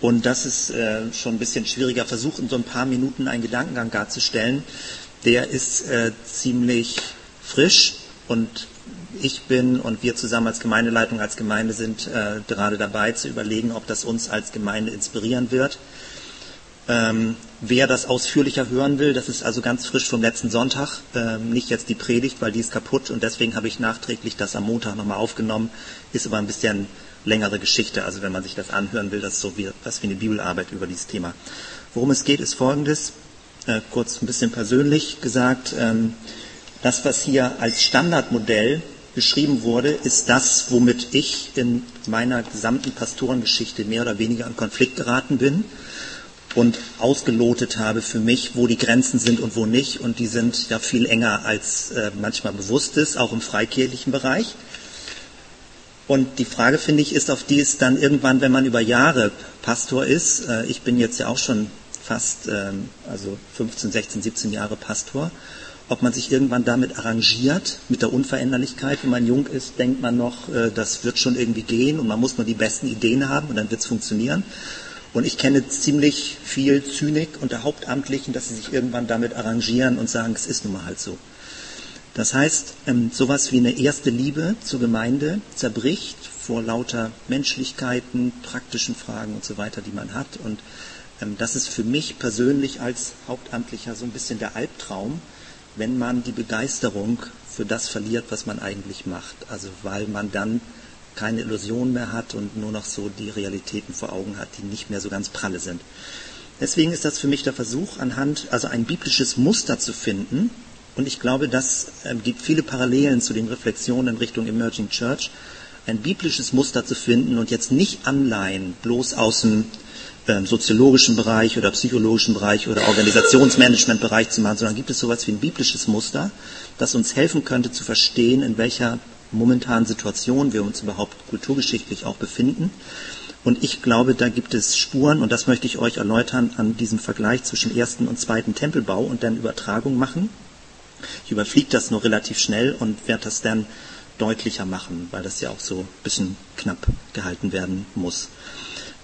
Und das ist äh, schon ein bisschen schwieriger Versuch, in so ein paar Minuten einen Gedankengang darzustellen. Der ist äh, ziemlich frisch und ich bin und wir zusammen als Gemeindeleitung, als Gemeinde sind äh, gerade dabei zu überlegen, ob das uns als Gemeinde inspirieren wird. Ähm, wer das ausführlicher hören will, das ist also ganz frisch vom letzten Sonntag, ähm, nicht jetzt die Predigt, weil die ist kaputt und deswegen habe ich nachträglich das am Montag nochmal aufgenommen, ist aber ein bisschen längere Geschichte, also wenn man sich das anhören will, das ist so wie, was wie eine Bibelarbeit über dieses Thema. Worum es geht, ist folgendes, äh, kurz ein bisschen persönlich gesagt, ähm, das, was hier als Standardmodell beschrieben wurde, ist das, womit ich in meiner gesamten Pastorengeschichte mehr oder weniger in Konflikt geraten bin und ausgelotet habe für mich, wo die Grenzen sind und wo nicht. Und die sind ja viel enger als äh, manchmal bewusst ist, auch im freikirchlichen Bereich. Und die Frage, finde ich, ist, auf die es dann irgendwann, wenn man über Jahre Pastor ist, äh, ich bin jetzt ja auch schon fast, ähm, also 15, 16, 17 Jahre Pastor, ob man sich irgendwann damit arrangiert, mit der Unveränderlichkeit. Wenn man jung ist, denkt man noch, äh, das wird schon irgendwie gehen und man muss nur die besten Ideen haben und dann wird es funktionieren. Und ich kenne ziemlich viel Zynik unter Hauptamtlichen, dass sie sich irgendwann damit arrangieren und sagen, es ist nun mal halt so. Das heißt, ähm, sowas wie eine erste Liebe zur Gemeinde zerbricht vor lauter Menschlichkeiten, praktischen Fragen und so weiter, die man hat. Und ähm, das ist für mich persönlich als Hauptamtlicher so ein bisschen der Albtraum, wenn man die Begeisterung für das verliert, was man eigentlich macht. Also weil man dann keine Illusion mehr hat und nur noch so die Realitäten vor Augen hat, die nicht mehr so ganz pralle sind. Deswegen ist das für mich der Versuch, anhand, also ein biblisches Muster zu finden. Und ich glaube, das äh, gibt viele Parallelen zu den Reflexionen in Richtung Emerging Church. Ein biblisches Muster zu finden und jetzt nicht Anleihen bloß aus dem äh, soziologischen Bereich oder psychologischen Bereich oder Organisationsmanagementbereich zu machen, sondern gibt es sowas wie ein biblisches Muster, das uns helfen könnte zu verstehen, in welcher momentanen Situation wir uns überhaupt kulturgeschichtlich auch befinden. Und ich glaube, da gibt es Spuren, und das möchte ich euch erläutern, an diesem Vergleich zwischen ersten und zweiten Tempelbau und dann Übertragung machen. Ich überfliege das nur relativ schnell und werde das dann deutlicher machen, weil das ja auch so ein bisschen knapp gehalten werden muss.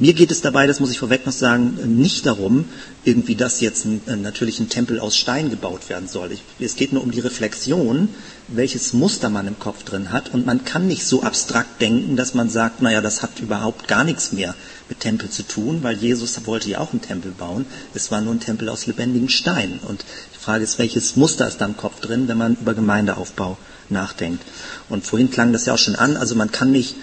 Mir geht es dabei, das muss ich vorweg noch sagen, nicht darum, irgendwie, dass jetzt äh, natürlich ein Tempel aus Stein gebaut werden soll. Ich, es geht nur um die Reflexion, welches Muster man im Kopf drin hat. Und man kann nicht so abstrakt denken, dass man sagt, naja, das hat überhaupt gar nichts mehr mit Tempel zu tun, weil Jesus wollte ja auch einen Tempel bauen. Es war nur ein Tempel aus lebendigen Steinen. Und die Frage ist, welches Muster ist da im Kopf drin, wenn man über Gemeindeaufbau nachdenkt. Und vorhin klang das ja auch schon an, also man kann nicht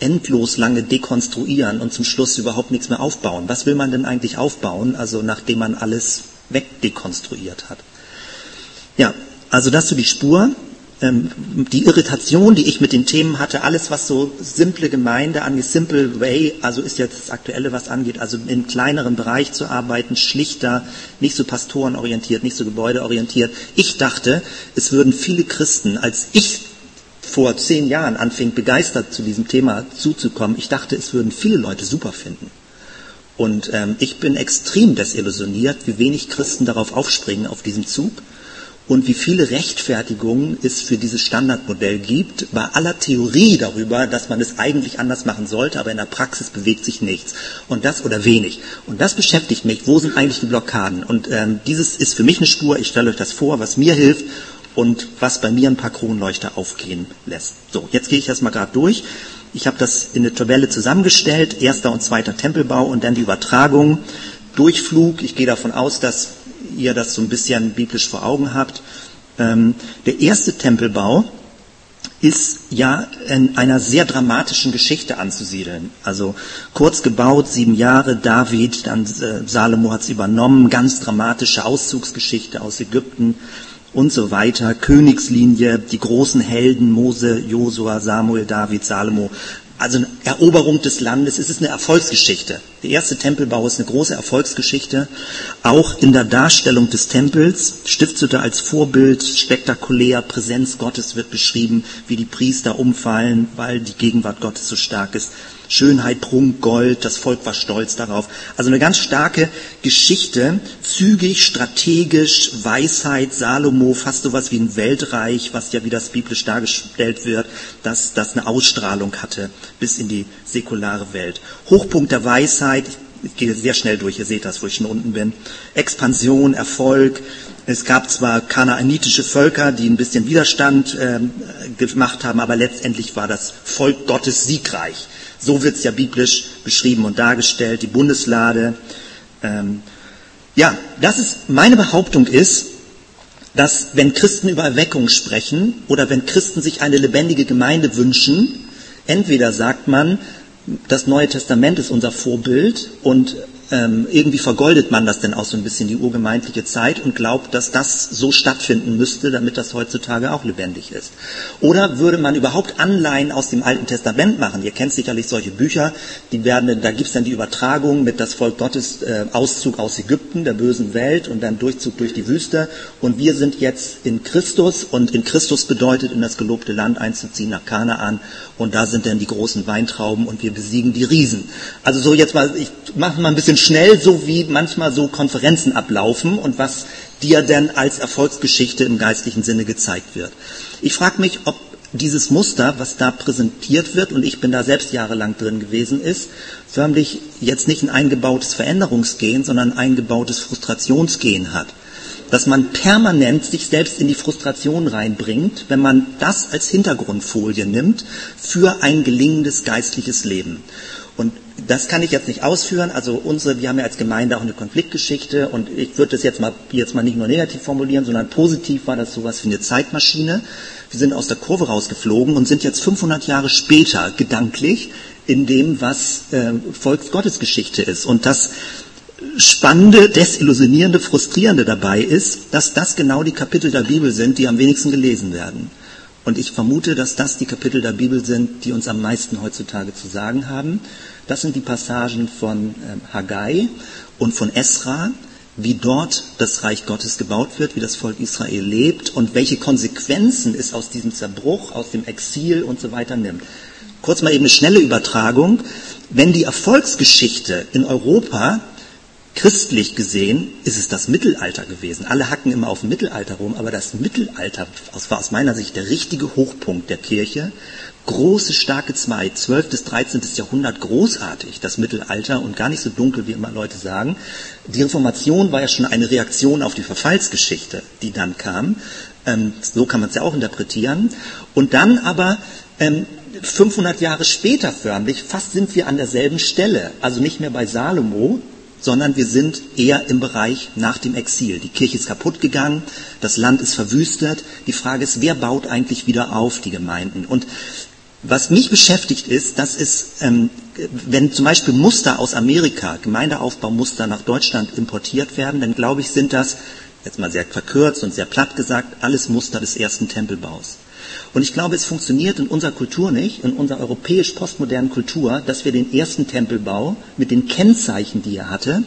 endlos lange dekonstruieren und zum Schluss überhaupt nichts mehr aufbauen. Was will man denn eigentlich aufbauen, also nachdem man alles wegdekonstruiert hat? Ja, also das so die Spur. Ähm, die Irritation, die ich mit den Themen hatte, alles was so simple Gemeinde angeht, simple way, also ist jetzt das Aktuelle, was angeht, also im kleineren Bereich zu arbeiten, schlichter, nicht so pastorenorientiert, nicht so gebäudeorientiert. Ich dachte, es würden viele Christen, als ich vor zehn Jahren anfing, begeistert zu diesem Thema zuzukommen, ich dachte, es würden viele Leute super finden. Und ähm, ich bin extrem desillusioniert, wie wenig Christen darauf aufspringen, auf diesem Zug und wie viele Rechtfertigungen es für dieses Standardmodell gibt, bei aller Theorie darüber, dass man es eigentlich anders machen sollte, aber in der Praxis bewegt sich nichts. Und das oder wenig. Und das beschäftigt mich. Wo sind eigentlich die Blockaden? Und ähm, dieses ist für mich eine Spur. Ich stelle euch das vor, was mir hilft und was bei mir ein paar Kronleuchter aufgehen lässt. So, jetzt gehe ich das mal gerade durch. Ich habe das in eine Tabelle zusammengestellt, erster und zweiter Tempelbau und dann die Übertragung, Durchflug. Ich gehe davon aus, dass ihr das so ein bisschen biblisch vor Augen habt. Ähm, der erste Tempelbau ist ja in einer sehr dramatischen Geschichte anzusiedeln. Also kurz gebaut, sieben Jahre, David, dann äh, Salomo hat es übernommen, ganz dramatische Auszugsgeschichte aus Ägypten und so weiter, Königslinie, die großen Helden Mose, Josua, Samuel, David, Salomo, also eine Eroberung des Landes, es ist eine Erfolgsgeschichte. Der erste Tempelbau ist eine große Erfolgsgeschichte, auch in der Darstellung des Tempels. Stiftshütte als Vorbild, spektakulär, Präsenz Gottes wird beschrieben, wie die Priester umfallen, weil die Gegenwart Gottes so stark ist. Schönheit, Prunk, Gold, das Volk war stolz darauf. Also eine ganz starke Geschichte, zügig, strategisch, Weisheit, Salomo, fast sowas wie ein Weltreich, was ja wie das biblisch dargestellt wird, dass das eine Ausstrahlung hatte bis in die säkulare Welt. Hochpunkt der Weisheit, ich gehe sehr schnell durch, ihr seht das, wo ich schon unten bin. Expansion, Erfolg. Es gab zwar kanaanitische Völker, die ein bisschen Widerstand äh, gemacht haben, aber letztendlich war das Volk Gottes siegreich. So wird es ja biblisch beschrieben und dargestellt, die Bundeslade. Ähm, ja, das ist, meine Behauptung ist, dass wenn Christen über Erweckung sprechen oder wenn Christen sich eine lebendige Gemeinde wünschen, entweder sagt man, das Neue Testament ist unser Vorbild und ähm, irgendwie vergoldet man das denn auch so ein bisschen die urgemeindliche Zeit und glaubt, dass das so stattfinden müsste, damit das heutzutage auch lebendig ist. Oder würde man überhaupt Anleihen aus dem Alten Testament machen? Ihr kennt sicherlich solche Bücher, die werden, da gibt's dann die Übertragung mit das Volk Gottes äh, Auszug aus Ägypten, der bösen Welt und dann Durchzug durch die Wüste und wir sind jetzt in Christus und in Christus bedeutet in das gelobte Land einzuziehen nach Kanaan und da sind dann die großen Weintrauben und wir besiegen die Riesen. Also so jetzt mal, ich mache mal ein bisschen schnell, so wie manchmal so Konferenzen ablaufen und was dir denn als Erfolgsgeschichte im geistlichen Sinne gezeigt wird. Ich frage mich, ob dieses Muster, was da präsentiert wird, und ich bin da selbst jahrelang drin gewesen, ist, förmlich jetzt nicht ein eingebautes Veränderungsgehen, sondern ein eingebautes Frustrationsgehen hat. Dass man permanent sich selbst in die Frustration reinbringt, wenn man das als Hintergrundfolie nimmt für ein gelingendes geistliches Leben. Das kann ich jetzt nicht ausführen. Also unsere, wir haben ja als Gemeinde auch eine Konfliktgeschichte und ich würde das jetzt mal, jetzt mal nicht nur negativ formulieren, sondern positiv war das sowas wie eine Zeitmaschine. Wir sind aus der Kurve rausgeflogen und sind jetzt 500 Jahre später gedanklich in dem, was äh, Volksgottesgeschichte ist. Und das Spannende, Desillusionierende, Frustrierende dabei ist, dass das genau die Kapitel der Bibel sind, die am wenigsten gelesen werden. Und ich vermute, dass das die Kapitel der Bibel sind, die uns am meisten heutzutage zu sagen haben. Das sind die Passagen von ähm, Haggai und von Esra, wie dort das Reich Gottes gebaut wird, wie das Volk Israel lebt und welche Konsequenzen es aus diesem Zerbruch, aus dem Exil und so weiter nimmt. Kurz mal eben eine schnelle Übertragung. Wenn die Erfolgsgeschichte in Europa Christlich gesehen ist es das Mittelalter gewesen. Alle hacken immer auf Mittelalter rum, aber das Mittelalter war aus meiner Sicht der richtige Hochpunkt der Kirche. Große, starke Zeit, 12. bis 13. Jahrhundert, großartig, das Mittelalter und gar nicht so dunkel, wie immer Leute sagen. Die Reformation war ja schon eine Reaktion auf die Verfallsgeschichte, die dann kam. Ähm, so kann man es ja auch interpretieren. Und dann aber ähm, 500 Jahre später förmlich, fast sind wir an derselben Stelle, also nicht mehr bei Salomo, sondern wir sind eher im Bereich nach dem Exil. Die Kirche ist kaputt gegangen, das Land ist verwüstet. Die Frage ist, wer baut eigentlich wieder auf die Gemeinden? Und was mich beschäftigt ist, dass es, ähm, wenn zum Beispiel Muster aus Amerika, Gemeindeaufbaumuster nach Deutschland importiert werden, dann glaube ich, sind das, jetzt mal sehr verkürzt und sehr platt gesagt, alles Muster des ersten Tempelbaus. Und ich glaube, es funktioniert in unserer Kultur nicht, in unserer europäisch-postmodernen Kultur, dass wir den ersten Tempelbau mit den Kennzeichen, die er hatte,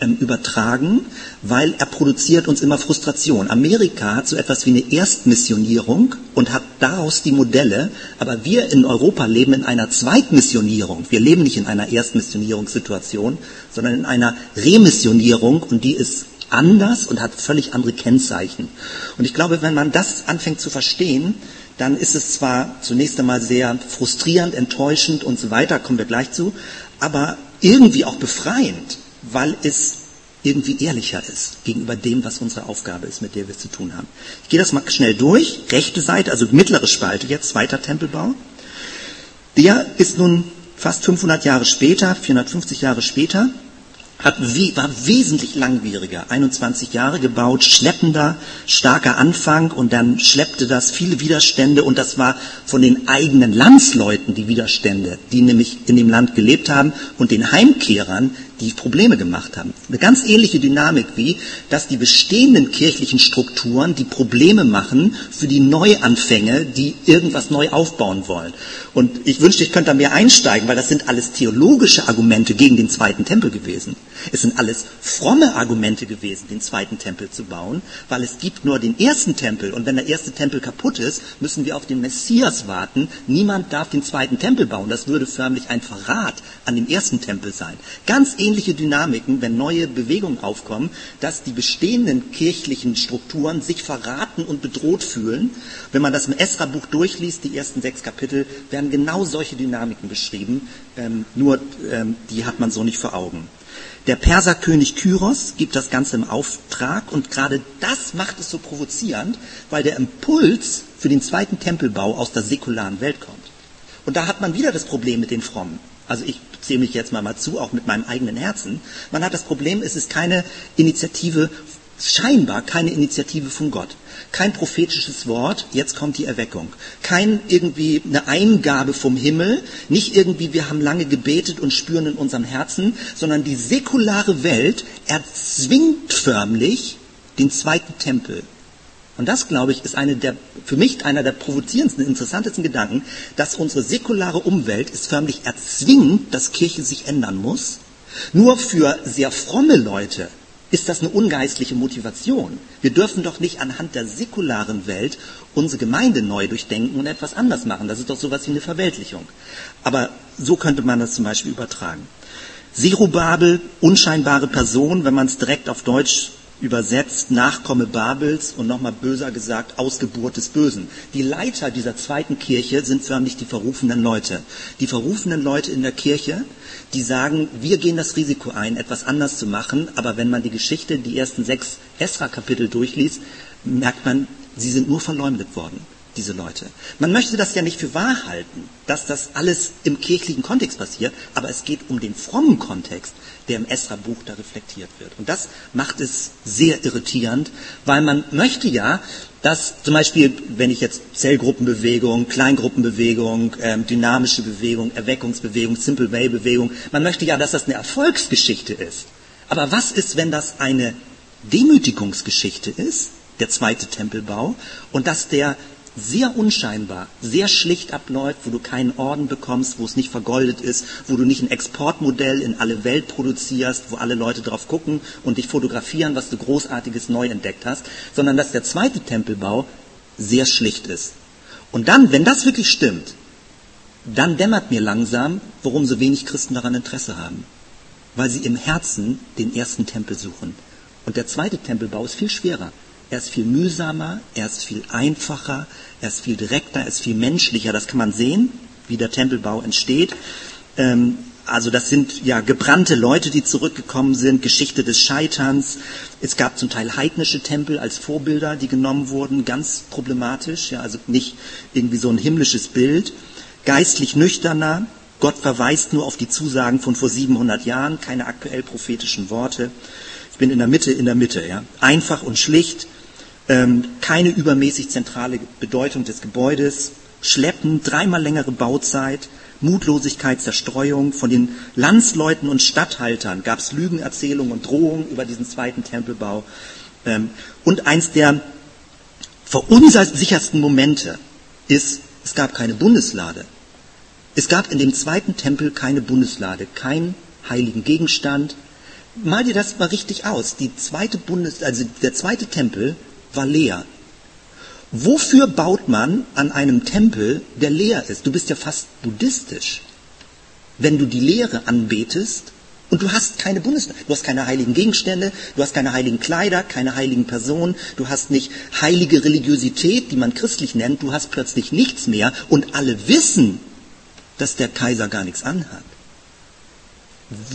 ähm, übertragen, weil er produziert uns immer Frustration. Amerika hat so etwas wie eine Erstmissionierung und hat daraus die Modelle, aber wir in Europa leben in einer Zweitmissionierung. Wir leben nicht in einer Erstmissionierungssituation, sondern in einer Remissionierung und die ist anders und hat völlig andere Kennzeichen. Und ich glaube, wenn man das anfängt zu verstehen, dann ist es zwar zunächst einmal sehr frustrierend, enttäuschend und so weiter, kommen wir gleich zu, aber irgendwie auch befreiend, weil es irgendwie ehrlicher ist gegenüber dem, was unsere Aufgabe ist, mit der wir zu tun haben. Ich gehe das mal schnell durch. Rechte Seite, also mittlere Spalte jetzt, zweiter Tempelbau. Der ist nun fast 500 Jahre später, 450 Jahre später, hat, war wesentlich langwieriger, 21 Jahre gebaut, schleppender, starker Anfang und dann schleppte das viele Widerstände und das war von den eigenen Landsleuten die Widerstände, die nämlich in dem Land gelebt haben und den Heimkehrern, die Probleme gemacht haben. Eine ganz ähnliche Dynamik wie, dass die bestehenden kirchlichen Strukturen die Probleme machen für die Neuanfänge, die irgendwas neu aufbauen wollen. Und ich wünschte, ich könnte da mehr einsteigen, weil das sind alles theologische Argumente gegen den zweiten Tempel gewesen. Es sind alles fromme Argumente gewesen, den zweiten Tempel zu bauen, weil es gibt nur den ersten Tempel und wenn der erste Tempel kaputt ist, müssen wir auf den Messias warten. Niemand darf den zweiten Tempel bauen. Das würde förmlich ein Verrat an dem ersten Tempel sein. Ganz ähnliche Dynamiken, wenn neue Bewegungen aufkommen, dass die bestehenden kirchlichen Strukturen sich verraten und bedroht fühlen. Wenn man das im Esra-Buch durchliest, die ersten sechs Kapitel, werden genau solche Dynamiken beschrieben, ähm, nur ähm, die hat man so nicht vor Augen. Der Perserkönig Kyros gibt das Ganze im Auftrag und gerade das macht es so provozierend, weil der Impuls für den zweiten Tempelbau aus der säkularen Welt kommt. Und da hat man wieder das Problem mit den Frommen. Also ich zähle mich jetzt mal, mal zu, auch mit meinem eigenen Herzen. Man hat das Problem, es ist keine Initiative scheinbar keine Initiative von Gott. Kein prophetisches Wort, jetzt kommt die Erweckung. Kein irgendwie eine Eingabe vom Himmel, nicht irgendwie wir haben lange gebetet und spüren in unserem Herzen, sondern die säkulare Welt erzwingt förmlich den zweiten Tempel. Und das, glaube ich, ist eine der, für mich einer der provozierendsten, interessantesten Gedanken, dass unsere säkulare Umwelt es förmlich erzwingt, dass Kirche sich ändern muss. Nur für sehr fromme Leute ist das eine ungeistliche Motivation. Wir dürfen doch nicht anhand der säkularen Welt unsere Gemeinde neu durchdenken und etwas anders machen. Das ist doch sowas wie eine Verweltlichung. Aber so könnte man das zum Beispiel übertragen. Serubabel, unscheinbare Person, wenn man es direkt auf Deutsch übersetzt Nachkomme Babels und nochmal böser gesagt Ausgeburt des Bösen. Die Leiter dieser zweiten Kirche sind förmlich die verrufenen Leute. Die verrufenen Leute in der Kirche, die sagen, wir gehen das Risiko ein, etwas anders zu machen, aber wenn man die Geschichte, die ersten sechs Esra-Kapitel durchliest, merkt man, sie sind nur verleumdet worden diese Leute. Man möchte das ja nicht für wahr halten, dass das alles im kirchlichen Kontext passiert, aber es geht um den frommen Kontext, der im Esra-Buch da reflektiert wird. Und das macht es sehr irritierend, weil man möchte ja, dass zum Beispiel, wenn ich jetzt Zellgruppenbewegung, Kleingruppenbewegung, ähm, dynamische Bewegung, Erweckungsbewegung, Simple Way Bewegung, man möchte ja, dass das eine Erfolgsgeschichte ist. Aber was ist, wenn das eine Demütigungsgeschichte ist, der zweite Tempelbau, und dass der sehr unscheinbar, sehr schlicht abläuft, wo du keinen Orden bekommst, wo es nicht vergoldet ist, wo du nicht ein Exportmodell in alle Welt produzierst, wo alle Leute drauf gucken und dich fotografieren, was du großartiges neu entdeckt hast, sondern dass der zweite Tempelbau sehr schlicht ist. Und dann, wenn das wirklich stimmt, dann dämmert mir langsam, warum so wenig Christen daran Interesse haben. Weil sie im Herzen den ersten Tempel suchen. Und der zweite Tempelbau ist viel schwerer. Er ist viel mühsamer, er ist viel einfacher, er ist viel direkter, er ist viel menschlicher. Das kann man sehen, wie der Tempelbau entsteht. Ähm, also das sind ja gebrannte Leute, die zurückgekommen sind, Geschichte des Scheiterns. Es gab zum Teil heidnische Tempel als Vorbilder, die genommen wurden, ganz problematisch, ja, also nicht irgendwie so ein himmlisches Bild. Geistlich nüchterner, Gott verweist nur auf die Zusagen von vor 700 Jahren, keine aktuell prophetischen Worte. Ich bin in der Mitte, in der Mitte, ja. Einfach und schlicht, keine übermäßig zentrale Bedeutung des Gebäudes, Schleppen, dreimal längere Bauzeit, Mutlosigkeit, Zerstreuung. Von den Landsleuten und Statthaltern gab es Lügenerzählungen und Drohungen über diesen zweiten Tempelbau. Ähm, und eins der verunsichersten Momente ist, es gab keine Bundeslade. Es gab in dem zweiten Tempel keine Bundeslade, keinen heiligen Gegenstand. Mal dir das mal richtig aus. Die zweite Bundes, also der zweite Tempel war leer. Wofür baut man an einem Tempel, der leer ist? Du bist ja fast buddhistisch. Wenn du die Lehre anbetest und du hast keine Bundes, du hast keine heiligen Gegenstände, du hast keine heiligen Kleider, keine heiligen Personen, du hast nicht heilige Religiosität, die man christlich nennt, du hast plötzlich nichts mehr und alle wissen, dass der Kaiser gar nichts anhat.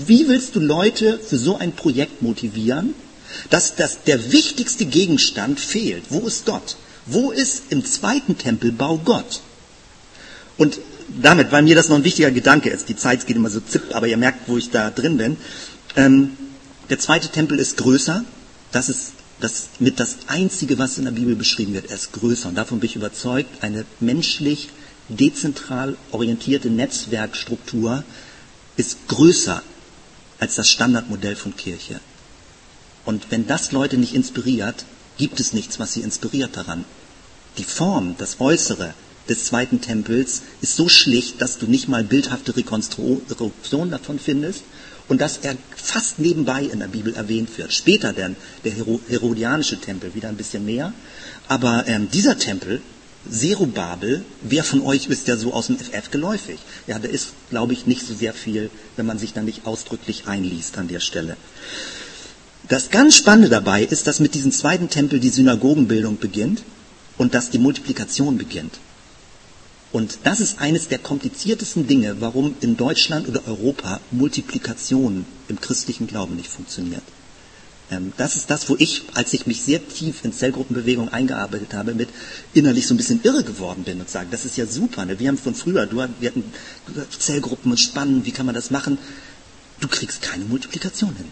Wie willst du Leute für so ein Projekt motivieren, dass das, der wichtigste Gegenstand fehlt. Wo ist Gott? Wo ist im zweiten Tempelbau Gott? Und damit, weil mir das noch ein wichtiger Gedanke ist, die Zeit geht immer so zipp, aber ihr merkt, wo ich da drin bin. Ähm, der zweite Tempel ist größer. Das ist das mit das Einzige, was in der Bibel beschrieben wird. Er ist größer. Und davon bin ich überzeugt, eine menschlich dezentral orientierte Netzwerkstruktur ist größer als das Standardmodell von Kirche. Und wenn das Leute nicht inspiriert, gibt es nichts, was sie inspiriert daran. Die Form, das Äußere, des zweiten Tempels ist so schlicht, dass du nicht mal bildhafte Rekonstruktion davon findest und dass er fast nebenbei in der Bibel erwähnt wird. Später dann der Herodianische Tempel, wieder ein bisschen mehr. Aber ähm, dieser Tempel, Zerubabel, wer von euch ist ja so aus dem FF geläufig? Ja, da ist, glaube ich, nicht so sehr viel, wenn man sich da nicht ausdrücklich einliest an der Stelle. Das ganz Spannende dabei ist, dass mit diesem zweiten Tempel die Synagogenbildung beginnt und dass die Multiplikation beginnt. Und das ist eines der kompliziertesten Dinge, warum in Deutschland oder Europa Multiplikation im christlichen Glauben nicht funktioniert. Ähm, das ist das, wo ich, als ich mich sehr tief in Zellgruppenbewegung eingearbeitet habe, mit innerlich so ein bisschen irre geworden bin und sage, das ist ja super. Ne? Wir haben von früher, du, wir hatten Zellgruppen und Spannen, wie kann man das machen? Du kriegst keine Multiplikation hin.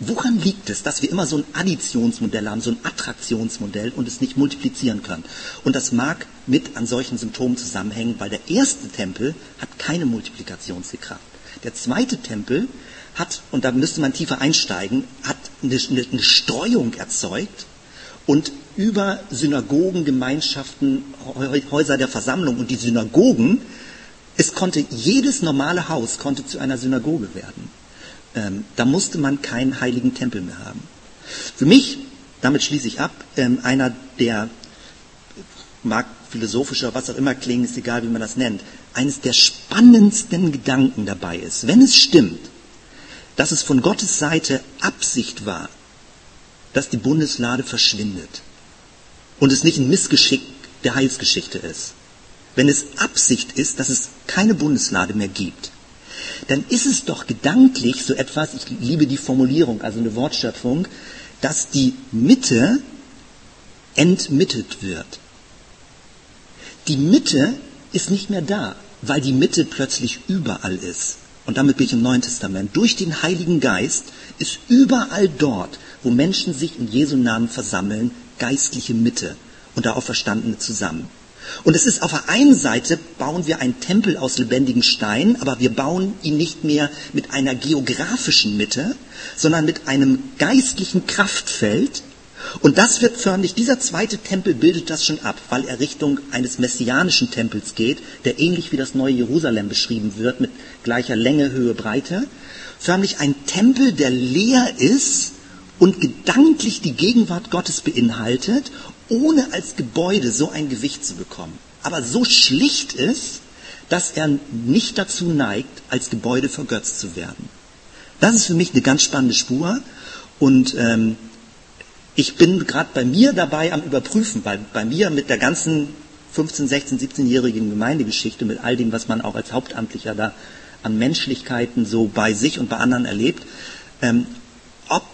Woran liegt es, dass wir immer so ein Additionsmodell haben, so ein Attraktionsmodell und es nicht multiplizieren können? Und das mag mit an solchen Symptomen zusammenhängen, weil der erste Tempel hat keine Multiplikationskraft. Der zweite Tempel hat, und da müsste man tiefer einsteigen, hat eine, eine Streuung erzeugt und über Synagogen, Gemeinschaften, Häuser der Versammlung und die Synagogen, es konnte, jedes normale Haus konnte zu einer Synagoge werden. Ähm, da musste man keinen heiligen Tempel mehr haben. Für mich, damit schließe ich ab, ähm, einer der, mag philosophischer, was auch immer klingen, ist egal, wie man das nennt, eines der spannendsten Gedanken dabei ist, wenn es stimmt, dass es von Gottes Seite Absicht war, dass die Bundeslade verschwindet und es nicht ein Missgeschick der Heilsgeschichte ist. Wenn es Absicht ist, dass es keine Bundeslade mehr gibt, dann ist es doch gedanklich so etwas, ich liebe die Formulierung, also eine Wortschöpfung, dass die Mitte entmittet wird. Die Mitte ist nicht mehr da, weil die Mitte plötzlich überall ist. Und damit bin ich im Neuen Testament. Durch den Heiligen Geist ist überall dort, wo Menschen sich in Jesu Namen versammeln, geistliche Mitte und der Auferstandene zusammen. Und es ist auf der einen Seite bauen wir einen Tempel aus lebendigen Steinen, aber wir bauen ihn nicht mehr mit einer geografischen Mitte, sondern mit einem geistlichen Kraftfeld. Und das wird förmlich, dieser zweite Tempel bildet das schon ab, weil er Richtung eines messianischen Tempels geht, der ähnlich wie das neue Jerusalem beschrieben wird, mit gleicher Länge, Höhe, Breite. Förmlich ein Tempel, der leer ist und gedanklich die Gegenwart Gottes beinhaltet ohne als Gebäude so ein Gewicht zu bekommen, aber so schlicht ist, dass er nicht dazu neigt, als Gebäude vergötzt zu werden. Das ist für mich eine ganz spannende Spur und ähm, ich bin gerade bei mir dabei am Überprüfen, weil bei mir mit der ganzen 15, 16, 17-jährigen Gemeindegeschichte, mit all dem, was man auch als Hauptamtlicher da an Menschlichkeiten so bei sich und bei anderen erlebt, ähm, ob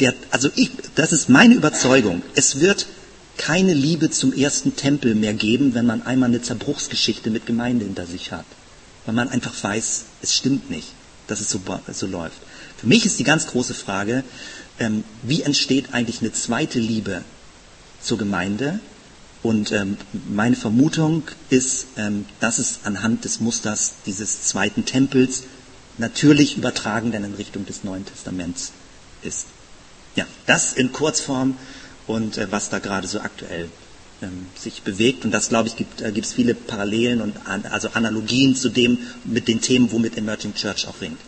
der, also ich, das ist meine Überzeugung, es wird keine Liebe zum ersten Tempel mehr geben, wenn man einmal eine Zerbruchsgeschichte mit Gemeinde hinter sich hat. Weil man einfach weiß, es stimmt nicht, dass es so, so läuft. Für mich ist die ganz große Frage, ähm, wie entsteht eigentlich eine zweite Liebe zur Gemeinde? Und ähm, meine Vermutung ist, ähm, dass es anhand des Musters dieses zweiten Tempels natürlich übertragen dann in Richtung des Neuen Testaments ist. Ja, das in Kurzform und äh, was da gerade so aktuell ähm, sich bewegt. Und das, glaube ich, gibt äh, es viele Parallelen und an, also Analogien zu dem mit den Themen, womit Emerging Church auch ringt.